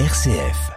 RCF.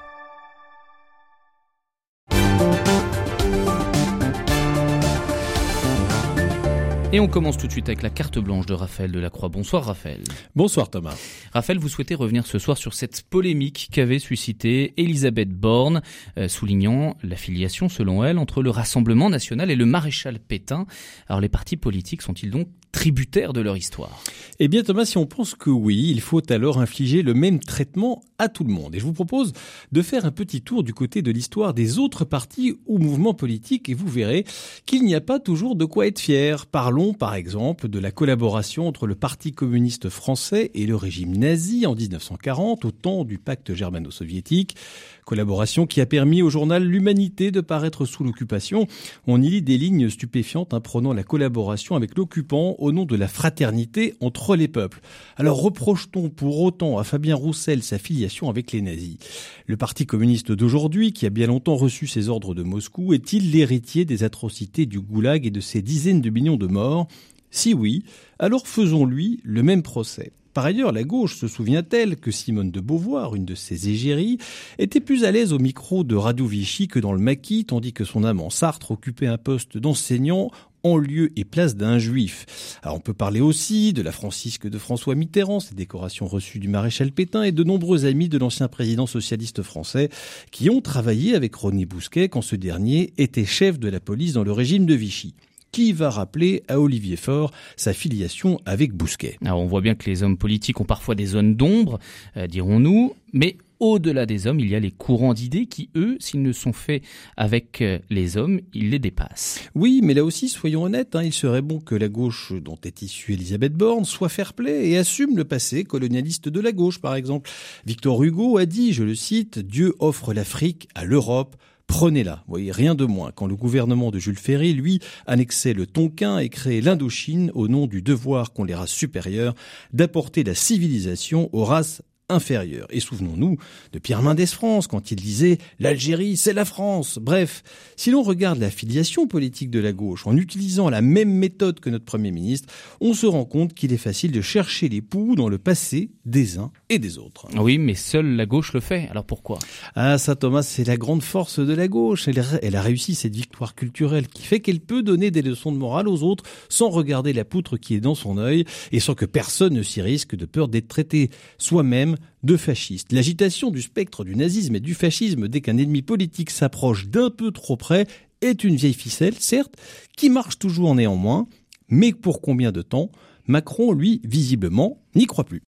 Et on commence tout de suite avec la carte blanche de Raphaël Delacroix. Bonsoir Raphaël. Bonsoir Thomas. Raphaël, vous souhaitez revenir ce soir sur cette polémique qu'avait suscité Elisabeth Borne, euh, soulignant l'affiliation, selon elle, entre le Rassemblement national et le maréchal Pétain. Alors les partis politiques sont-ils donc tributaires de leur histoire Eh bien Thomas, si on pense que oui, il faut alors infliger le même traitement à tout le monde. Et je vous propose de faire un petit tour du côté de l'histoire des autres partis ou mouvements politiques et vous verrez qu'il n'y a pas toujours de quoi être fier. Parlons par exemple de la collaboration entre le Parti communiste français et le régime nazi en 1940 au temps du pacte germano-soviétique. Collaboration qui a permis au journal L'Humanité de paraître sous l'occupation. On y lit des lignes stupéfiantes prônant la collaboration avec l'occupant au nom de la fraternité entre les peuples. Alors reproche-t-on pour autant à Fabien Roussel sa filiation avec les nazis? Le Parti communiste d'aujourd'hui, qui a bien longtemps reçu ses ordres de Moscou, est-il l'héritier des atrocités du goulag et de ses dizaines de millions de morts? Si oui, alors faisons-lui le même procès. Par ailleurs, la gauche se souvient-elle que Simone de Beauvoir, une de ses égéries, était plus à l'aise au micro de Radio Vichy que dans le maquis, tandis que son amant Sartre occupait un poste d'enseignant lieu et place d'un juif. Alors on peut parler aussi de la Francisque de François Mitterrand, ses décorations reçues du maréchal Pétain et de nombreux amis de l'ancien président socialiste français qui ont travaillé avec René Bousquet quand ce dernier était chef de la police dans le régime de Vichy qui va rappeler à Olivier Faure sa filiation avec Bousquet? Alors on voit bien que les hommes politiques ont parfois des zones d'ombre, euh, dirons-nous, mais au-delà des hommes, il y a les courants d'idées qui, eux, s'ils ne sont faits avec euh, les hommes, ils les dépassent. Oui, mais là aussi, soyons honnêtes, hein, il serait bon que la gauche dont est issue Elisabeth Borne soit fair-play et assume le passé colonialiste de la gauche, par exemple. Victor Hugo a dit, je le cite, Dieu offre l'Afrique à l'Europe Prenez-la, voyez, rien de moins. Quand le gouvernement de Jules Ferry, lui, annexait le Tonkin et créait l'Indochine au nom du devoir qu'ont les races supérieures d'apporter la civilisation aux races inférieur. Et souvenons-nous de Pierre Mendès France quand il disait l'Algérie, c'est la France. Bref, si l'on regarde la filiation politique de la gauche en utilisant la même méthode que notre Premier ministre, on se rend compte qu'il est facile de chercher les poux dans le passé des uns et des autres. Oui, mais seule la gauche le fait. Alors pourquoi? Ah, ça Thomas, c'est la grande force de la gauche. Elle, elle a réussi cette victoire culturelle qui fait qu'elle peut donner des leçons de morale aux autres sans regarder la poutre qui est dans son œil et sans que personne ne s'y risque de peur d'être traité soi-même de fasciste. L'agitation du spectre du nazisme et du fascisme dès qu'un ennemi politique s'approche d'un peu trop près est une vieille ficelle, certes, qui marche toujours néanmoins, mais pour combien de temps? Macron, lui, visiblement, n'y croit plus.